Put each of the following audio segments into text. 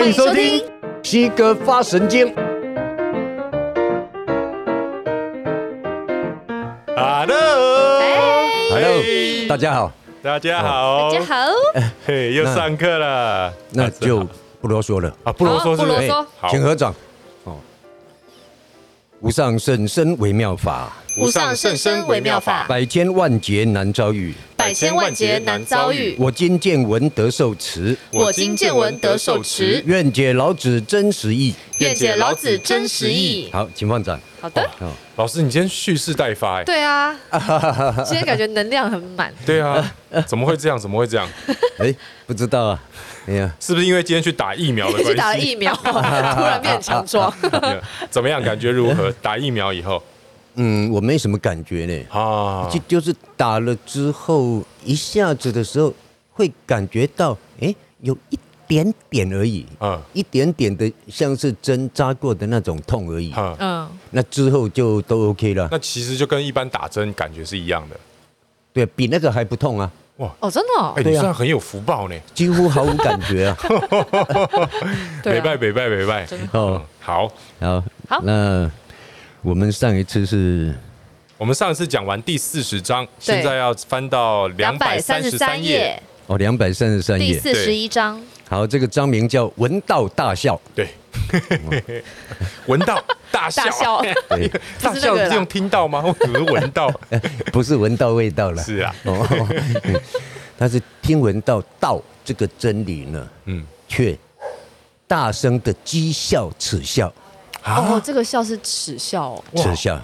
欢迎收听西哥发神经。Hello，Hello，大家好，大家好，大家好，嘿，又上课了，那就不啰嗦了。啊，不啰嗦，不啰嗦，请合掌。哦，无上甚深微妙法，无上甚深微妙法，百千万劫难遭遇，百千万劫难遭遇。我今见闻得受持，我今见闻得受持。愿解老子真实意，愿解老子真实意。好，请放展。好的。老师，你今天蓄势待发哎。对啊，今天感觉能量很满。对啊，怎么会这样？怎么会这样？哎，不知道啊。哎呀，是不是因为今天去打疫苗的关系？去打了疫苗，突然变强壮。怎么样？感觉如何？打疫苗以后？嗯，我没什么感觉呢。啊，就就是打了之后，一下子的时候会感觉到，哎，有一点点而已。嗯，一点点的，像是针扎过的那种痛而已。嗯，那之后就都 OK 了。那其实就跟一般打针感觉是一样的。对，比那个还不痛啊。哇哦，真的？哎，你算很有福报呢，几乎毫无感觉啊。北拜北拜北拜。哦，好，好，好，那。我们上一次是，我们上一次讲完第四十章，现在要翻到两百三十三页。哦，两百三十三页，第四十一章。好，这个章名叫《闻道大笑》。对，闻道大笑。大笑，对，大笑是用听到吗？为什么闻道？不是闻到味道了。是啊，哦他是听闻到道这个真理呢，嗯，却大声的讥笑耻笑。哦，这个笑是耻笑哦，耻笑，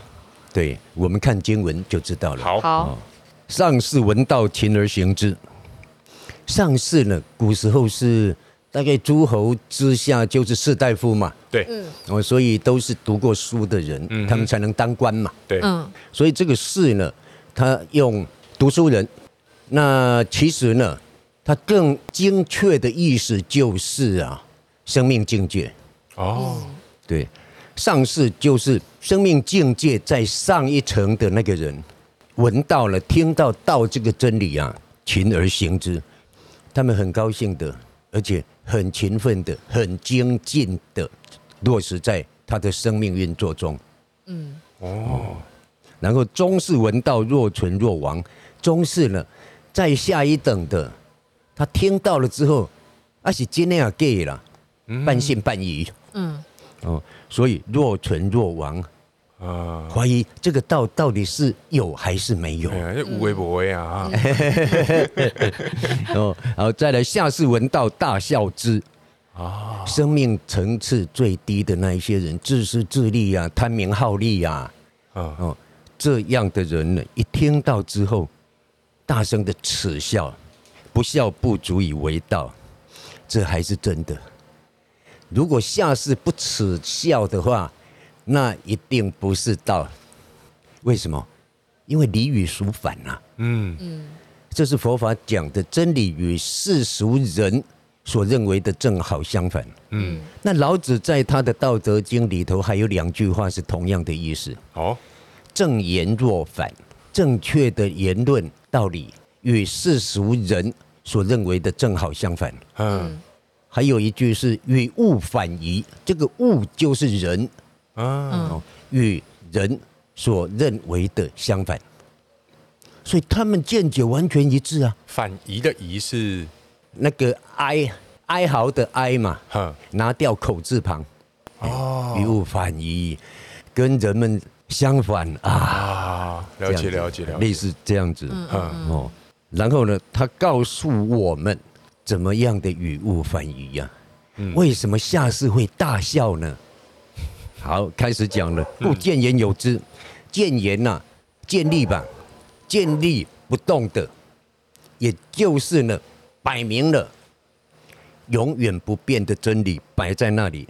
对，我们看经文就知道了。好，好，上士闻道，勤而行之。上士呢，古时候是大概诸侯之下就是士大夫嘛，对，嗯，哦，所以都是读过书的人，嗯，他们才能当官嘛，对，嗯，所以这个士呢，他用读书人，那其实呢，他更精确的意思就是啊，生命境界，哦，对。上士就是生命境界在上一层的那个人，闻到了、听到道这个真理啊，勤而行之，他们很高兴的，而且很勤奋的、很精进的落实在他的生命运作中。嗯，哦，然后中士闻道，若存若亡。中士呢，在下一等的，他听到了之后，那是真的啊，给了，半信半疑。嗯。哦，所以若存若亡，啊，怀疑这个道到底是有还是没有？无为不为啊！哦，然后再来下士闻道，大笑之。啊，生命层次最低的那一些人，自私自利啊，贪名好利呀，啊，哦，这样的人呢，一听到之后，大声的耻笑，不笑不足以为道，这还是真的。如果下士不耻笑的话，那一定不是道。为什么？因为理与俗反呐。嗯嗯，这是佛法讲的真理与世俗人所认为的正好相反。嗯，那老子在他的《道德经》里头还有两句话是同样的意思。哦，正言若反，正确的言论道理与世俗人所认为的正好相反。嗯。还有一句是与物反移，这个物就是人。啊，与人所认为的相反，所以他们见解完全一致啊。反移的移是？那个哀哀嚎的哀嘛，拿掉口字旁，哦，与物反移，跟人们相反。啊。了解了解了解，类似这样子，哦，然后呢，他告诉我们。怎么样的语误反宜呀？为什么下士会大笑呢？好，开始讲了。故见言有之，见言呐，建立吧，建立不动的，也就是呢，摆明了永远不变的真理摆在那里。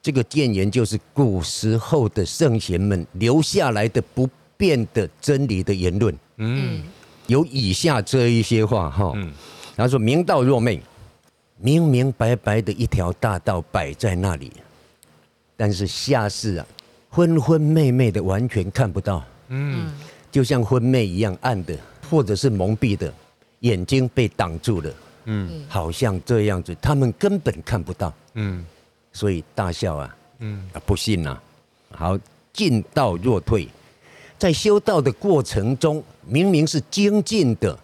这个谏言就是古时候的圣贤们留下来的不变的真理的言论。嗯，有以下这一些话哈。他说：“明道若昧，明明白白的一条大道摆在那里，但是下士啊，昏昏昧昧的，完全看不到。嗯，就像昏昧一样暗的，或者是蒙蔽的，眼睛被挡住了。嗯，好像这样子，他们根本看不到，嗯，所以大笑啊，嗯。啊，不信呐，好，进道若退，在修道的过程中，明明是精进的，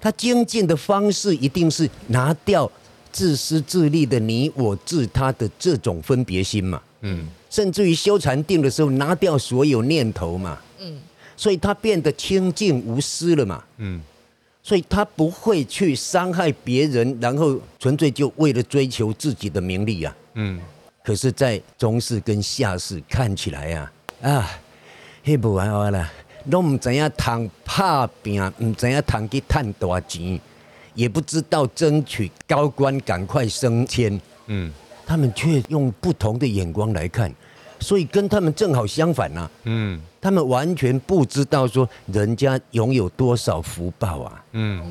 他精进的方式一定是拿掉自私自利的你我自他的这种分别心嘛，嗯，甚至于修禅定的时候，拿掉所有念头嘛，嗯，所以他变得清净无私了嘛，嗯。所以他不会去伤害别人，然后纯粹就为了追求自己的名利啊。嗯。可是，在中世跟下世看起来啊，啊，黑不玩完了，都不知道谈打拼，不知道谈去赚大钱，也不知道争取高官赶快升迁。嗯。他们却用不同的眼光来看。所以跟他们正好相反呐，嗯，他们完全不知道说人家拥有多少福报啊，嗯，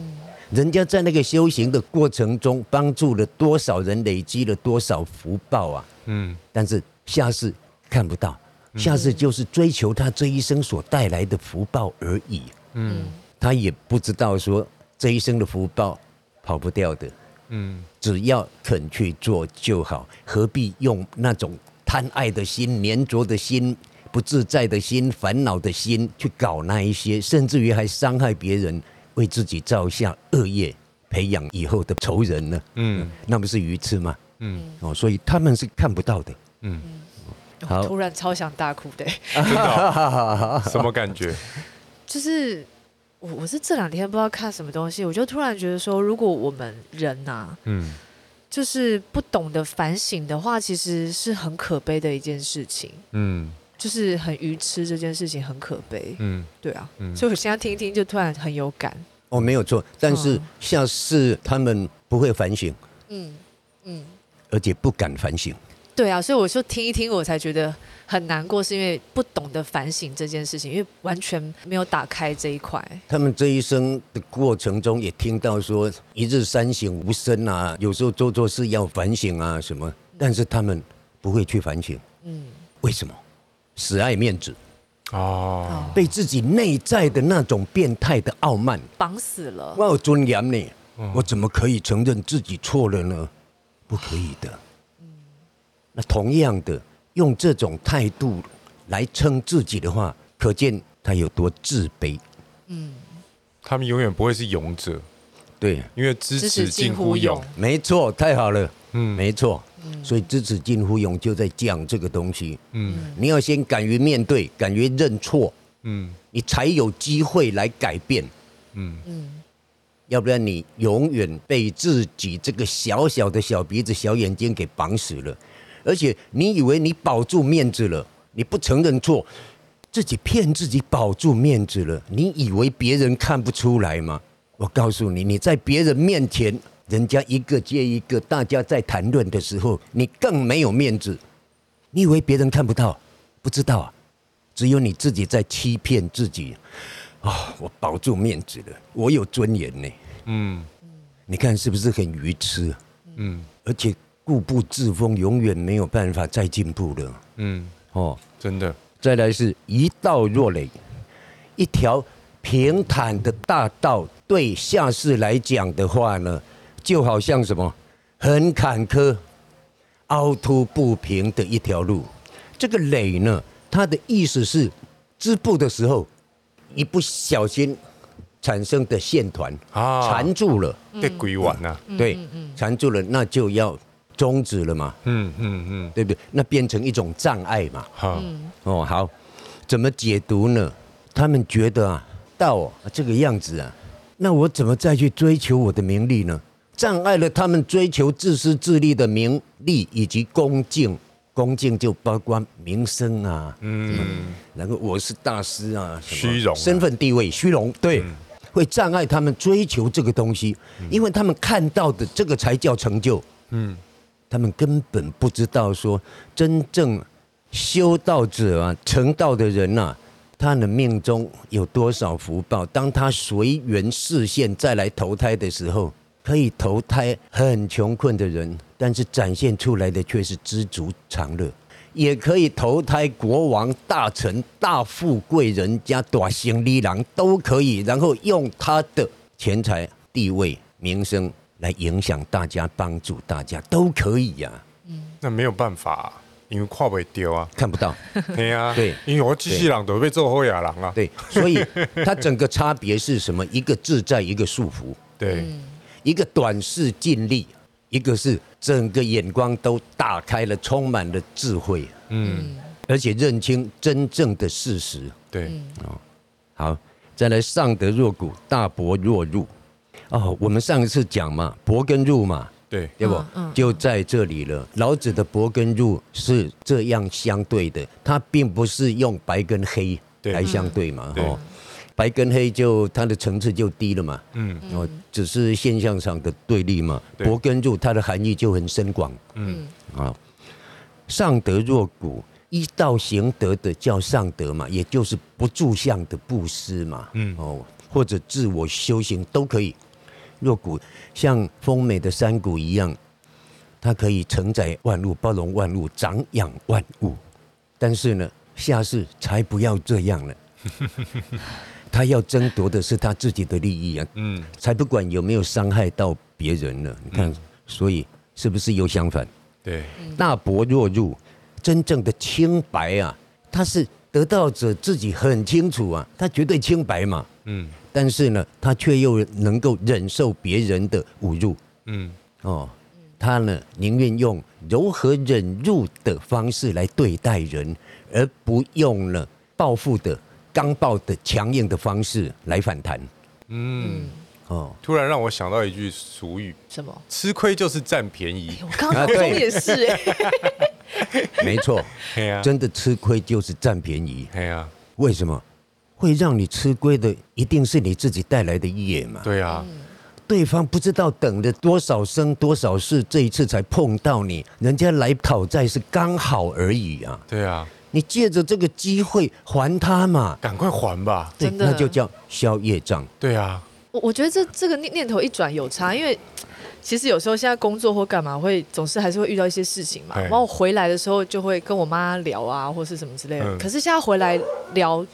人家在那个修行的过程中帮助了多少人，累积了多少福报啊，嗯，但是下世看不到，下次就是追求他这一生所带来的福报而已，嗯，他也不知道说这一生的福报跑不掉的，嗯，只要肯去做就好，何必用那种。贪爱的心、粘着的心、不自在的心、烦恼的心，去搞那一些，甚至于还伤害别人，为自己造下恶业，培养以后的仇人呢？嗯，那不是愚痴吗？嗯，哦，所以他们是看不到的。嗯，好，突然超想大哭的，真的？什么感觉？就是我，我是这两天不知道看什么东西，我就突然觉得说，如果我们人呐、啊，嗯。就是不懂得反省的话，其实是很可悲的一件事情。嗯，就是很愚痴，这件事情很可悲。嗯，对啊。嗯，所以我现在听一听，就突然很有感。哦，没有错，但是像是他们不会反省。嗯嗯，而且不敢反省。对啊，所以我就听一听，我才觉得。很难过，是因为不懂得反省这件事情，因为完全没有打开这一块。他们这一生的过程中，也听到说“一日三省吾身”啊，有时候做错事要反省啊什么，但是他们不会去反省。嗯，为什么？死爱面子哦，被自己内在的那种变态的傲慢绑死了。我有尊严呢，我怎么可以承认自己错了呢？不可以的。嗯，那同样的。用这种态度来称自己的话，可见他有多自卑。嗯，他们永远不会是勇者，对，因为知耻近乎勇。没错，太好了。嗯，没错。所以知耻近乎勇就在讲这个东西。嗯，你要先敢于面对，敢于认错。嗯，你才有机会来改变。嗯嗯，要不然你永远被自己这个小小的小鼻子、小眼睛给绑死了。而且你以为你保住面子了，你不承认错，自己骗自己保住面子了。你以为别人看不出来吗？我告诉你，你在别人面前，人家一个接一个，大家在谈论的时候，你更没有面子。你以为别人看不到？不知道啊，只有你自己在欺骗自己。啊、哦，我保住面子了，我有尊严呢。嗯，你看是不是很愚痴？嗯，而且。固步自封，永远没有办法再进步了。嗯，哦，真的。再来是一道若垒，一条平坦的大道，对下士来讲的话呢，就好像什么很坎坷、凹凸不平的一条路。这个垒呢，它的意思是织布的时候一不小心产生的线团啊，缠住了，被鬼玩了。对，缠住了，那就要。终止了嘛？嗯嗯嗯，对不对？那变成一种障碍嘛？好哦，好，怎么解读呢？他们觉得啊，道啊这个样子啊，那我怎么再去追求我的名利呢？障碍了他们追求自私自利的名利以及恭敬，恭敬就包括名声啊，嗯，然后我是大师啊，虚荣、身份地位、虚荣，对，会障碍他们追求这个东西，因为他们看到的这个才叫成就，嗯。他们根本不知道说，真正修道者啊，成道的人呐、啊，他的命中有多少福报？当他随缘示现再来投胎的时候，可以投胎很穷困的人，但是展现出来的却是知足常乐；也可以投胎国王、大臣、大富贵人家、大行李郎都可以，然后用他的钱财、地位、名声。来影响大家、帮助大家都可以呀、啊。嗯，那没有办法、啊，因为跨不丢啊，看不到。对啊，对，因为我机器人都被做后亚人啊。对，所以 它整个差别是什么？一个自在，一个束缚。对，一个短视尽力，一个是整个眼光都打开了，充满了智慧。嗯，而且认清真正的事实。对，哦，好，再来上德若谷，大伯若入。哦，我们上一次讲嘛，伯跟入嘛，对，对不？就在这里了。老子的伯跟入是这样相对的，它并不是用白跟黑来相对嘛。哦，白跟黑就它的层次就低了嘛。嗯，哦，只是现象上的对立嘛。伯跟入它的含义就很深广。嗯，啊，上德若谷，依道行德的叫上德嘛，也就是不住相的布施嘛。嗯，哦，或者自我修行都可以。若谷像丰美的山谷一样，它可以承载万物，包容万物，长养万物。但是呢，下士才不要这样呢。他要争夺的是他自己的利益啊，嗯，才不管有没有伤害到别人呢。你看，所以是不是又相反？对，大伯若入，真正的清白啊，他是得道者自己很清楚啊，他绝对清白嘛，嗯。但是呢，他却又能够忍受别人的侮辱，嗯，哦，他呢宁愿用柔和忍辱的方式来对待人，而不用了报复的刚暴的强硬的方式来反弹。嗯，哦，突然让我想到一句俗语，什么？吃亏就是占便宜。我刚刚说也是哎，没错，真的吃亏就是占便宜。对啊，为什么？会让你吃亏的，一定是你自己带来的业嘛？对啊，对方不知道等了多少生多少世，这一次才碰到你，人家来讨债是刚好而已啊。对啊，你借着这个机会还他嘛，赶快还吧。对，那就叫消业障。对啊，我我觉得这这个念念头一转有差，因为其实有时候现在工作或干嘛会总是还是会遇到一些事情嘛。然后我回来的时候就会跟我妈聊啊，或是什么之类的。可是现在回来聊。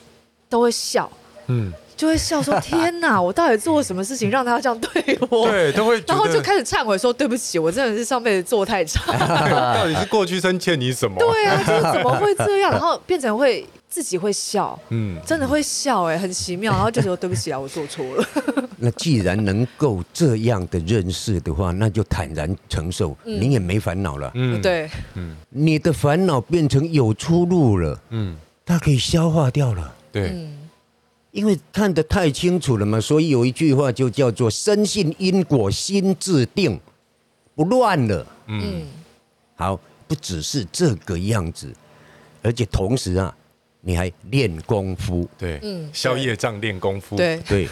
都会笑，嗯，就会笑说：“ 天哪，我到底做了什么事情让他这样对我？” 对，都会，然后就开始忏悔说：“对不起，我真的是上辈子做太差。”到底是过去生欠你什么？对啊，就是怎么会这样？然后变成会自己会笑，嗯，真的会笑，哎，很奇妙。然后就说：“对不起啊，我做错了。”那既然能够这样的认识的话，那就坦然承受，你也没烦恼了。嗯，对，嗯，你的烦恼变成有出路了，嗯，它可以消化掉了。对，因为看得太清楚了嘛，所以有一句话就叫做“深信因果，心自定，不乱了”。嗯，好，不只是这个样子，而且同时啊，你还练功夫。对，嗯，消业障练功夫。对 对，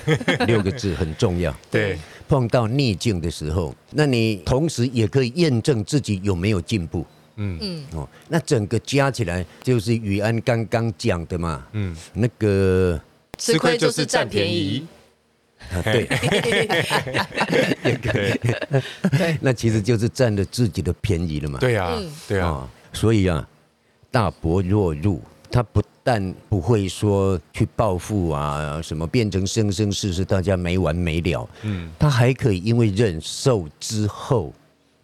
六个字很重要。对，碰到逆境的时候，那你同时也可以验证自己有没有进步。嗯嗯哦，那整个加起来就是宇安刚刚讲的嘛。嗯，那个吃亏就是占便宜。啊，对。对。那其实就是占了自己的便宜了嘛。对啊，对啊。所以啊，大伯若入，他不但不会说去报复啊，什么变成生生世世大家没完没了。嗯，他还可以因为忍受之后。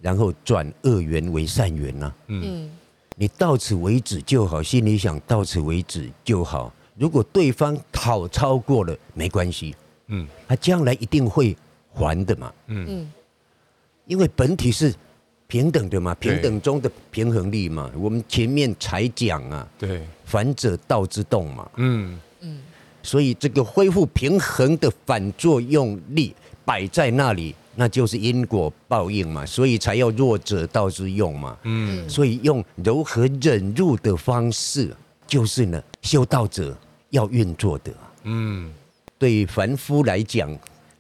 然后转恶缘为善缘呐，嗯，你到此为止就好，心里想到此为止就好。如果对方讨超过了，没关系，嗯，他将来一定会还的嘛，嗯，因为本体是平等的嘛，平等中的平衡力嘛。我们前面才讲啊，对，反者道之动嘛，嗯。嗯，所以这个恢复平衡的反作用力摆在那里。那就是因果报应嘛，所以才要弱者道之用嘛。嗯，所以用柔和忍辱的方式，就是呢，修道者要运作的。嗯，对凡夫来讲，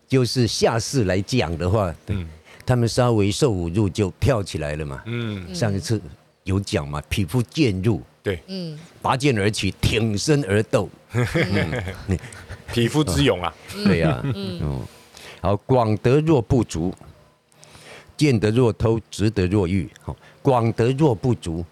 就是下士来讲的话，嗯，他们稍微受侮辱就跳起来了嘛。嗯，上一次有讲嘛，匹夫见辱，对，嗯，拔剑而起，挺身而斗，匹夫之勇啊。对呀，嗯。好，广德若不足，见得若偷，执得若愚。好，广德若不足，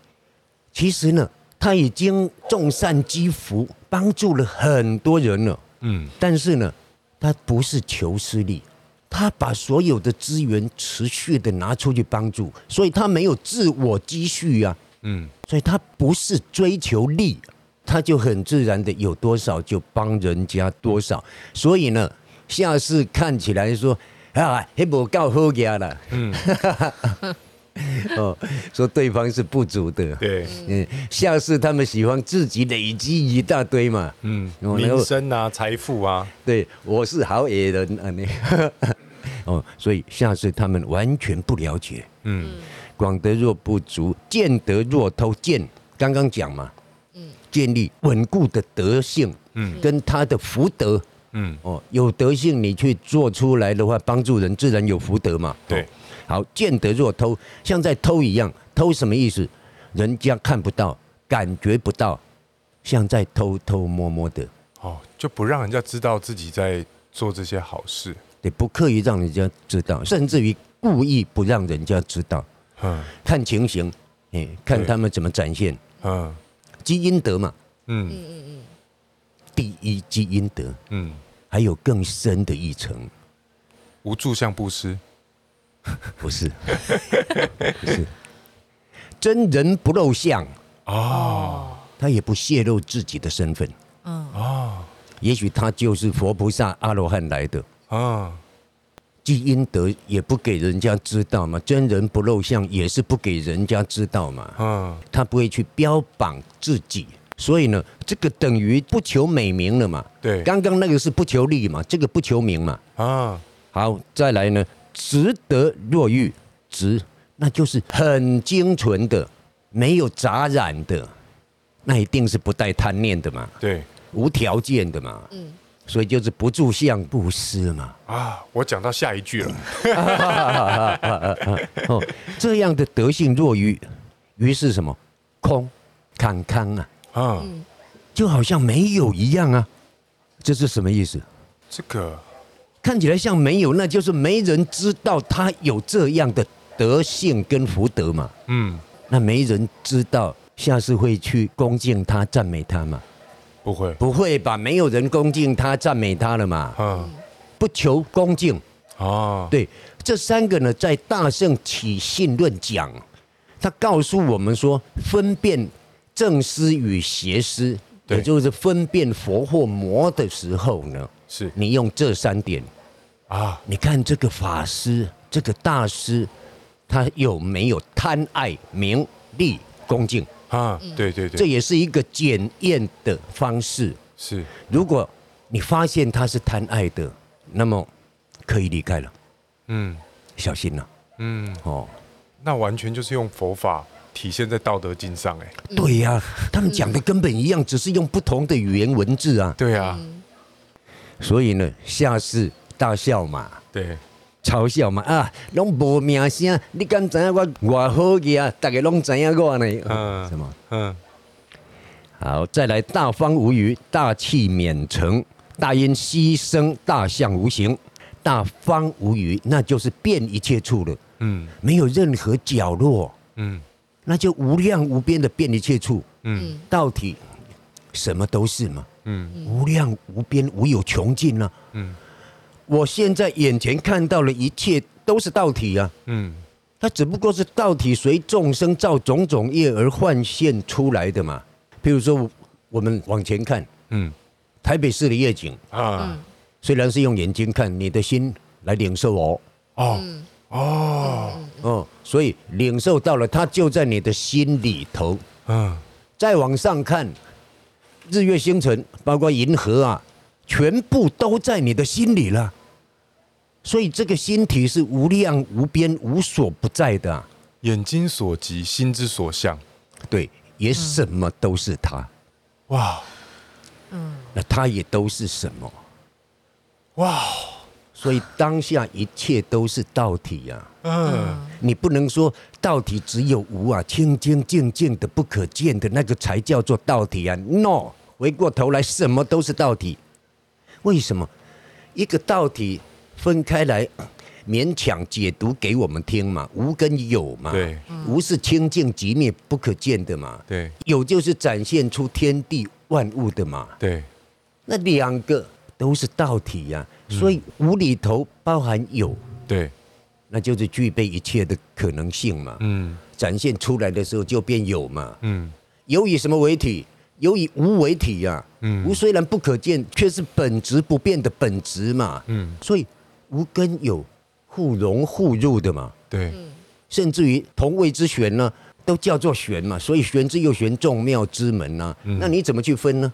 其实呢，他已经众善积福，帮助了很多人了。嗯，但是呢，他不是求私利，他他把所有的资源持续的拿出去帮助，所以他没有自我积蓄啊，嗯，所以他不是追求利，他就很自然的有多少就帮人家多少，所以呢，下士看起来说啊，还不够好家了，嗯。哦，说对方是不足的，对，嗯，下士他们喜欢自己累积一大堆嘛，嗯，名声啊，财富啊，对，我是好野人啊，你，哦，所以下士他们完全不了解，嗯，广德若不足，见德若偷，见刚刚讲嘛，嗯，建立稳固的德性，嗯，跟他的福德，嗯，哦，有德性你去做出来的话，帮助人自然有福德嘛，对。好，见得若偷，像在偷一样，偷什么意思？人家看不到，感觉不到，像在偷偷摸摸的。哦，就不让人家知道自己在做这些好事。对，不刻意让人家知道，甚至于故意不让人家知道。嗯，看情形，哎，看他们怎么展现。嗯，积阴德嘛。嗯嗯嗯嗯。第一积阴德。嗯，还有更深的一层，无住相布施。不是，不是，真人不露相。哦，他也不泄露自己的身份，嗯。哦，也许他就是佛菩萨阿罗汉来的。啊，积阴德也不给人家知道嘛，真人不露相也是不给人家知道嘛，嗯，他不会去标榜自己，所以呢，这个等于不求美名了嘛，对，刚刚那个是不求利嘛，这个不求名嘛，啊，好，再来呢。值得若玉，值那就是很精纯的，没有杂染的，那一定是不带贪念的嘛。对，无条件的嘛。嗯，所以就是不住相布施嘛。啊，我讲到下一句了。哦，这样的德性若愚，愚是什么？空，康康啊。啊，就好像没有一样啊。这是什么意思？这个。看起来像没有，那就是没人知道他有这样的德性跟福德嘛。嗯，那没人知道，下次会去恭敬他、赞美他吗？不会，不会吧？没有人恭敬他、赞美他了嘛。嗯，不求恭敬。哦，对，这三个呢，在《大圣起信论》讲，他告诉我们说，分辨正师与邪师，也就是分辨佛或魔的时候呢。是你用这三点啊？你看这个法师，这个大师，他有没有贪爱名利恭敬啊？对对对，这也是一个检验的方式。是，如果你发现他是贪爱的，那么可以离开了。嗯，小心了。嗯，哦，那完全就是用佛法体现在《道德经》上，哎，对呀，他们讲的根本一样，只是用不同的语言文字啊。对呀。所以呢，下士大笑嘛，对，嘲笑嘛啊，拢无名声，你敢知影我我好个啊？大家拢知影我呢？嗯，什么？嗯，好，再来大方无余，大器免成，大音希声，大象无形，大方无余，那就是遍一切处了。嗯，没有任何角落。嗯，那就无量无边的遍一切处。嗯，道体什么都是嘛。嗯，无量无边，无有穷尽呢。嗯，我现在眼前看到的一切都是道体啊。嗯，它只不过是道体随众生造种种业而幻现出来的嘛。譬如说，我们往前看，嗯，台北市的夜景啊，虽然是用眼睛看，你的心来领受哦。哦，哦，哦，所以领受到了，它就在你的心里头。嗯，再往上看。日月星辰，包括银河啊，全部都在你的心里了。所以这个心体是无量无边、无所不在的啊。眼睛所及，心之所向，对，也什么都是它。哇，嗯，那它也都是什么？哇，所以当下一切都是道体呀。嗯，你不能说道体只有无啊，清清净净的不可见的那个才叫做道体啊。No，回过头来什么都是道体。为什么？一个道体分开来勉强解读给我们听嘛？无跟有嘛？对，无是清净极灭不可见的嘛？对，有就是展现出天地万物的嘛？对，那两个都是道体呀、啊。所以无里头包含有，对，那就是具备一切的可能性嘛。嗯，展现出来的时候就变有嘛。嗯，有以什么为体？有以无为体呀、啊。嗯，无虽然不可见，却是本质不变的本质嘛。嗯，所以无跟有互融互入的嘛。对，甚至于同谓之玄呢，都叫做玄嘛。所以玄之又玄，众妙之门呐、啊。那你怎么去分呢？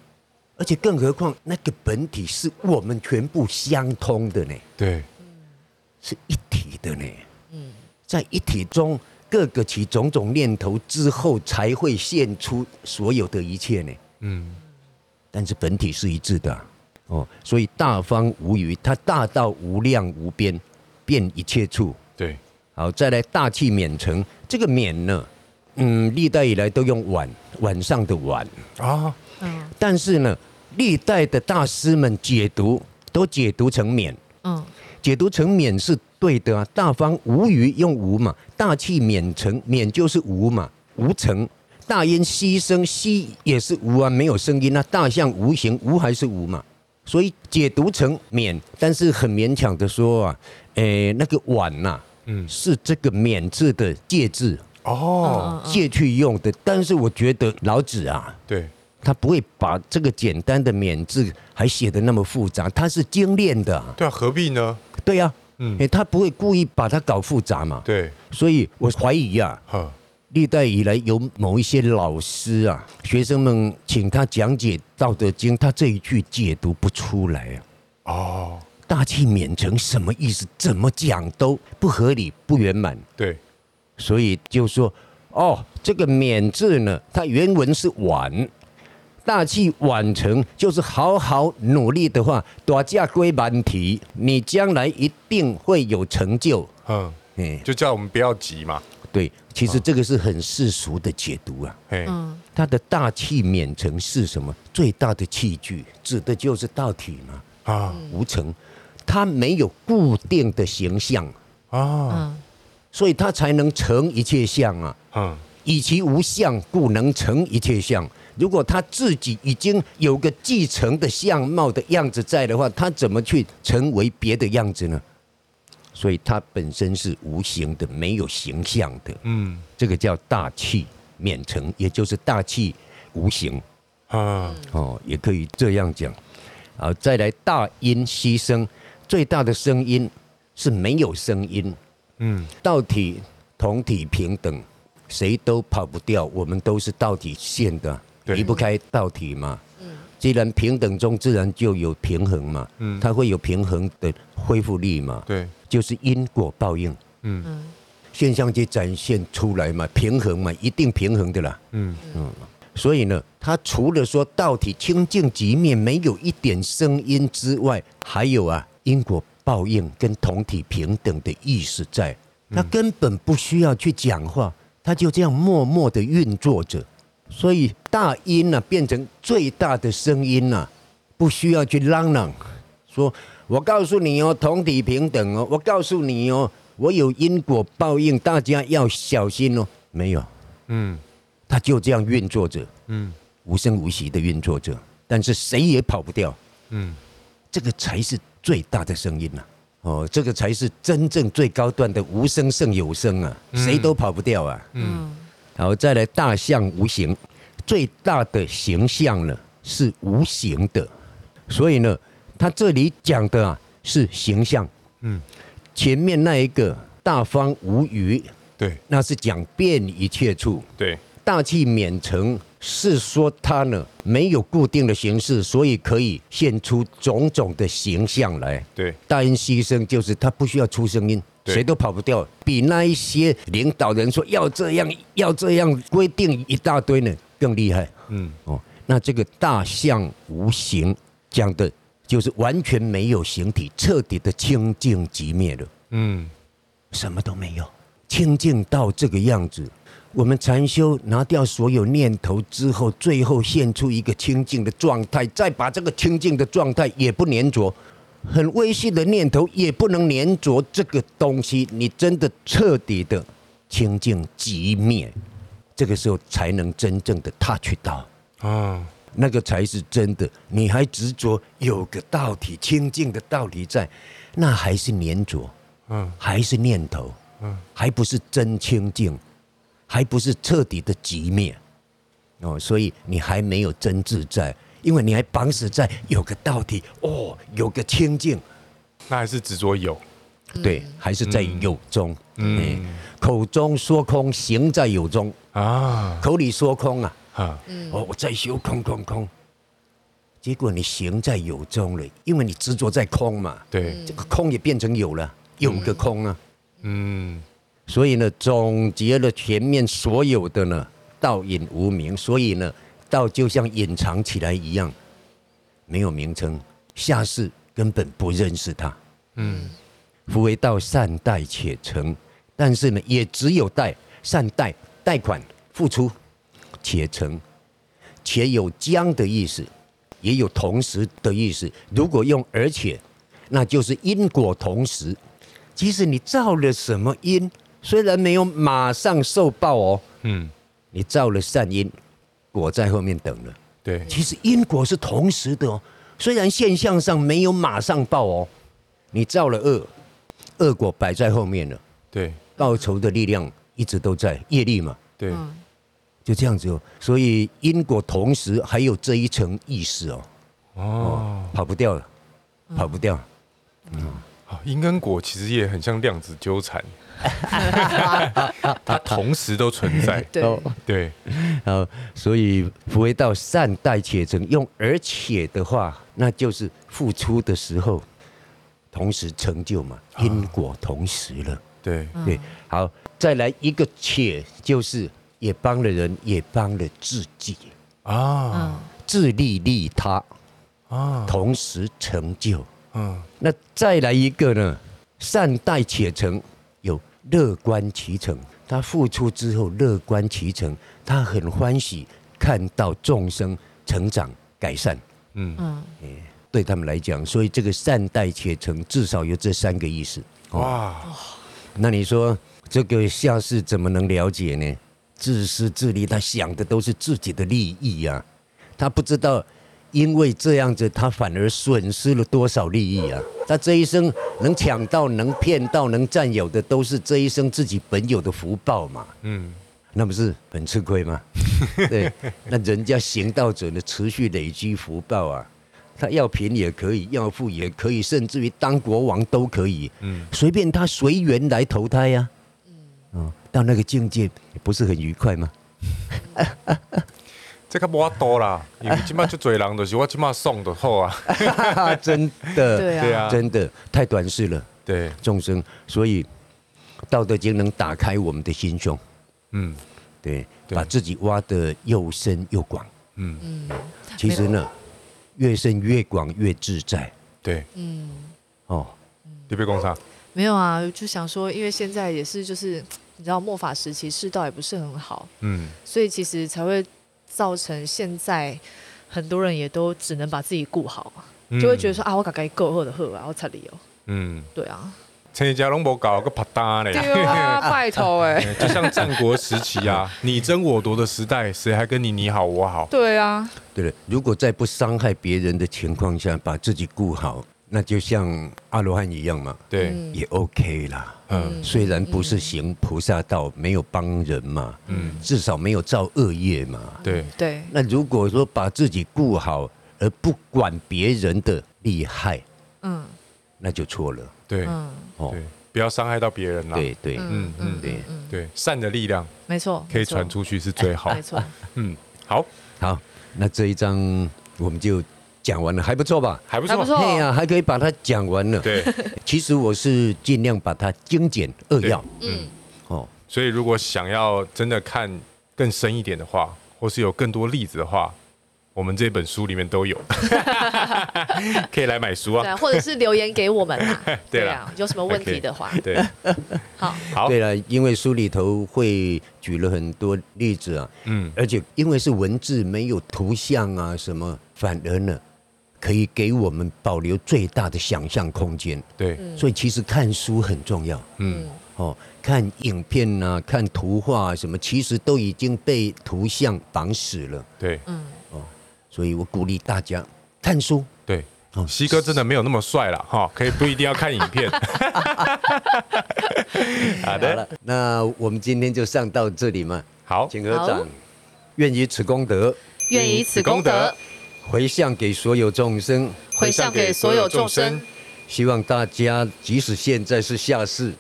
而且更何况那个本体是我们全部相通的呢？对，是一体的呢。嗯，在一体中，各个起种种念头之后，才会现出所有的一切呢。嗯。但是本体是一致的，哦，所以大方无余，它大到无量无边，遍一切处。对，好，再来大气免成，这个免呢，嗯，历代以来都用晚，晚上的晚啊，嗯，但是呢，历代的大师们解读都解读成免，嗯，解读成免是对的啊，大方无余用无嘛，大气免成，免就是无嘛，无成。大音希声，希也是无啊，没有声音啊。大象无形，无还是无嘛？所以解读成免，但是很勉强的说啊，诶、欸，那个晚呐、啊，嗯，是这个免字的借字哦，借去用的。但是我觉得老子啊，对，他不会把这个简单的免字还写得那么复杂，他是精炼的。对啊，何必呢？对呀、啊，嗯，诶，他不会故意把它搞复杂嘛。对，所以我怀疑呀、啊。历代以来有某一些老师啊，学生们请他讲解《道德经》，他这一句解读不出来啊。哦，大器免成什么意思？怎么讲都不合理、不圆满。对，所以就说哦，这个“免”字呢，它原文是“晚”，大器晚成就是好好努力的话，大家归满题，你将来一定会有成就。嗯，嗯，就叫我们不要急嘛。对，其实这个是很世俗的解读啊。嗯，他的大器免成是什么？最大的器具指的就是道体嘛。啊，无成，它没有固定的形象啊，所以它才能成一切相啊。嗯，以其无相，故能成一切相。如果他自己已经有个继承的相貌的样子在的话，他怎么去成为别的样子呢？所以它本身是无形的，没有形象的。嗯，这个叫大气免成，也就是大气无形啊。哦，也可以这样讲。好，再来大音希声，最大的声音是没有声音。嗯，道体同体平等，谁都跑不掉，我们都是道体现的，离不开道体嘛。既然平等中自然就有平衡嘛，嗯，它会有平衡的恢复力嘛，对，就是因果报应，嗯，现象就展现出来嘛，平衡嘛，一定平衡的啦，嗯。嗯，所以呢，它除了说道体清净极灭没有一点声音之外，还有啊因果报应跟同体平等的意识在，它根本不需要去讲话，它就这样默默的运作着。所以大音呢、啊，变成最大的声音啊，不需要去嚷嚷，说我告诉你哦，同体平等哦，我告诉你哦，我有因果报应，大家要小心哦。没有，嗯，他就这样运作着，嗯，无声无息的运作着，但是谁也跑不掉，嗯，这个才是最大的声音呐、啊，哦，这个才是真正最高端的无声胜有声啊，谁都跑不掉啊，嗯。嗯好，再来大象无形，最大的形象呢是无形的，所以呢，他这里讲的啊是形象，嗯，前面那一个大方无余，对，那是讲遍一切处，对，大器免成是说它呢没有固定的形式，所以可以现出种种的形象来，对，大音希声就是它不需要出声音。谁都跑不掉，比那一些领导人说要这样要这样规定一大堆呢更厉害。嗯哦，那这个大象无形讲的就是完全没有形体，彻底的清净寂灭了。嗯，什么都没有，清净到这个样子。我们禅修拿掉所有念头之后，最后现出一个清净的状态，再把这个清净的状态也不粘着。很微细的念头也不能粘着这个东西，你真的彻底的清净寂灭，这个时候才能真正的 touch 到啊，那个才是真的。你还执着有个道体清净的道理在，那还是粘着，嗯，还是念头，嗯，还不是真清净，还不是彻底的寂灭，哦，所以你还没有真自在，因为你还绑死在有个道体，哦，有个清净，那还是执着有，对，还是在有中，嗯，口中说空，行在有中。啊，口里说空啊。啊，哦，我在修空空空，结果你行在有中了，因为你执着在空嘛。对，这个空也变成有了，有个空啊。嗯，所以呢，总结了前面所有的呢，道隐无名，所以呢，道就像隐藏起来一样，没有名称，下士根本不认识它。嗯，夫为道善待且成，但是呢，也只有贷善贷贷款付出。且成，且有将的意思，也有同时的意思。如果用而且，那就是因果同时。即使你造了什么因，虽然没有马上受报哦，嗯，你造了善因，果在后面等了。对，其实因果是同时的哦，虽然现象上没有马上报哦，你造了恶，恶果摆在后面了。对，报仇的力量一直都在，业力嘛。对。就这样子哦，所以因果同时还有这一层意识哦，哦，跑不掉了，跑不掉，嗯，好因跟果其实也很像量子纠缠，它同时都存在，对对，好，所以不为道善待且成，用而且的话，那就是付出的时候同时成就嘛，因果同时了，对对，好，再来一个且就是。也帮了人，也帮了自己啊！自利利他啊，同时成就。嗯，那再来一个呢？善待且成，有乐观其成。他付出之后乐观其成，他很欢喜看到众生成长改善。嗯嗯，对他们来讲，所以这个善待且成，至少有这三个意思。哇！那你说这个下士怎么能了解呢？自私自利，他想的都是自己的利益呀、啊，他不知道，因为这样子，他反而损失了多少利益啊！他这一生能抢到、能骗到、能占有的，都是这一生自己本有的福报嘛。嗯，那不是很吃亏吗？对，那人家行道者呢，持续累积福报啊，他要贫也可以，要富也可以，甚至于当国王都可以。嗯，随便他随缘来投胎呀、啊。嗯。到那个境界不是很愉快吗？这个不多啦，因为今麦就嘴狼的，是我今麦送的好啊，真的，对啊，真的太短视了，对。众生，所以《道德经》能打开我们的心胸，嗯，对，把自己挖得又深又广，嗯。嗯，其实呢，越深越广越自在，对，嗯，哦，你别讲啥？没有啊，就想说，因为现在也是就是。你知道末法时期世道也不是很好，嗯，所以其实才会造成现在很多人也都只能把自己顾好，就会觉得说啊，我赶紧够喝的喝啊，我才理由，嗯，对啊，陈家龙博搞个啪嗒嘞，对啊，拜托哎，就像战国时期啊，你争我夺的时代，谁还跟你你好我好？对啊，对了，如果在不伤害别人的情况下，把自己顾好。那就像阿罗汉一样嘛，对，也 OK 啦。嗯，虽然不是行菩萨道，没有帮人嘛，嗯，至少没有造恶业嘛。对。对。那如果说把自己顾好，而不管别人的利害，嗯，那就错了。对，哦，不要伤害到别人啦。对对，嗯嗯对。对，善的力量，没错，可以传出去是最好。没错，嗯，好，好，那这一章我们就。讲完了还不错吧？还不错，对呀，还可以把它讲完了。对，其实我是尽量把它精简扼要。嗯，哦，所以如果想要真的看更深一点的话，或是有更多例子的话，我们这本书里面都有，可以来买书啊。对，或者是留言给我们啊。对啊，有什么问题的话，对，好，好。对了，因为书里头会举了很多例子啊，嗯，而且因为是文字，没有图像啊什么，反而呢。可以给我们保留最大的想象空间。对，所以其实看书很重要。嗯，哦，看影片呐、啊，看图画啊什么，其实都已经被图像绑死了。对，嗯，哦，所以我鼓励大家看书。对，哦。西哥真的没有那么帅了哈，可以不一定要看影片。好的。好，那我们今天就上到这里嘛。好，请合掌，愿以此功德，愿以此功德回向给所有众生，回向给所有众生。希望大家即使现在是下士，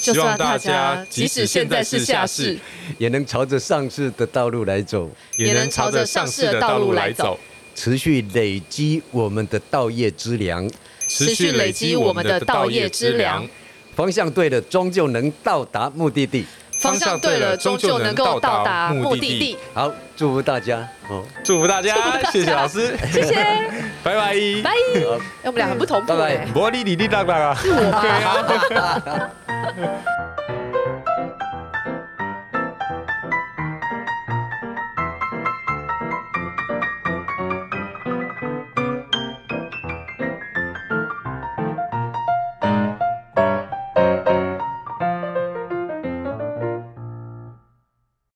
希望大家即使现在是下士，也能朝着上世的道路来走，也能朝着上世的道路来走，持续累积我们的道业之粮，持续累积我们的道业之粮。方向对了，终究能到达目的地。方向对了，终究能够到达目的地。好，祝福大家，哦，祝福大家，谢谢老师，谢谢，拜拜，拜。拜，我们两个不同步，拜拜。玻璃里里当当啊，是我吗？